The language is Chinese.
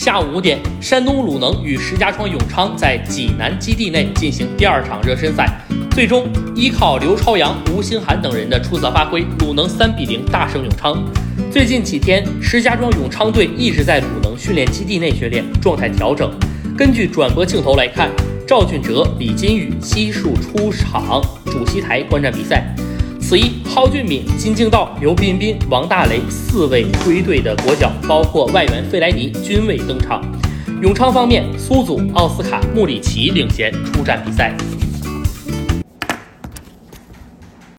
下午五点，山东鲁能与石家庄永昌在济南基地内进行第二场热身赛，最终依靠刘朝阳、吴兴涵等人的出色发挥，鲁能三比零大胜永昌。最近几天，石家庄永昌队一直在鲁能训练基地内训练，状态调整。根据转播镜头来看，赵俊哲、李金羽悉数出场主席台观战比赛。此役，蒿俊闵、金敬道、刘彬彬、王大雷四位归队的国脚，包括外援费莱尼均未登场。永昌方面，苏祖、奥斯卡、穆里奇领衔出战比赛。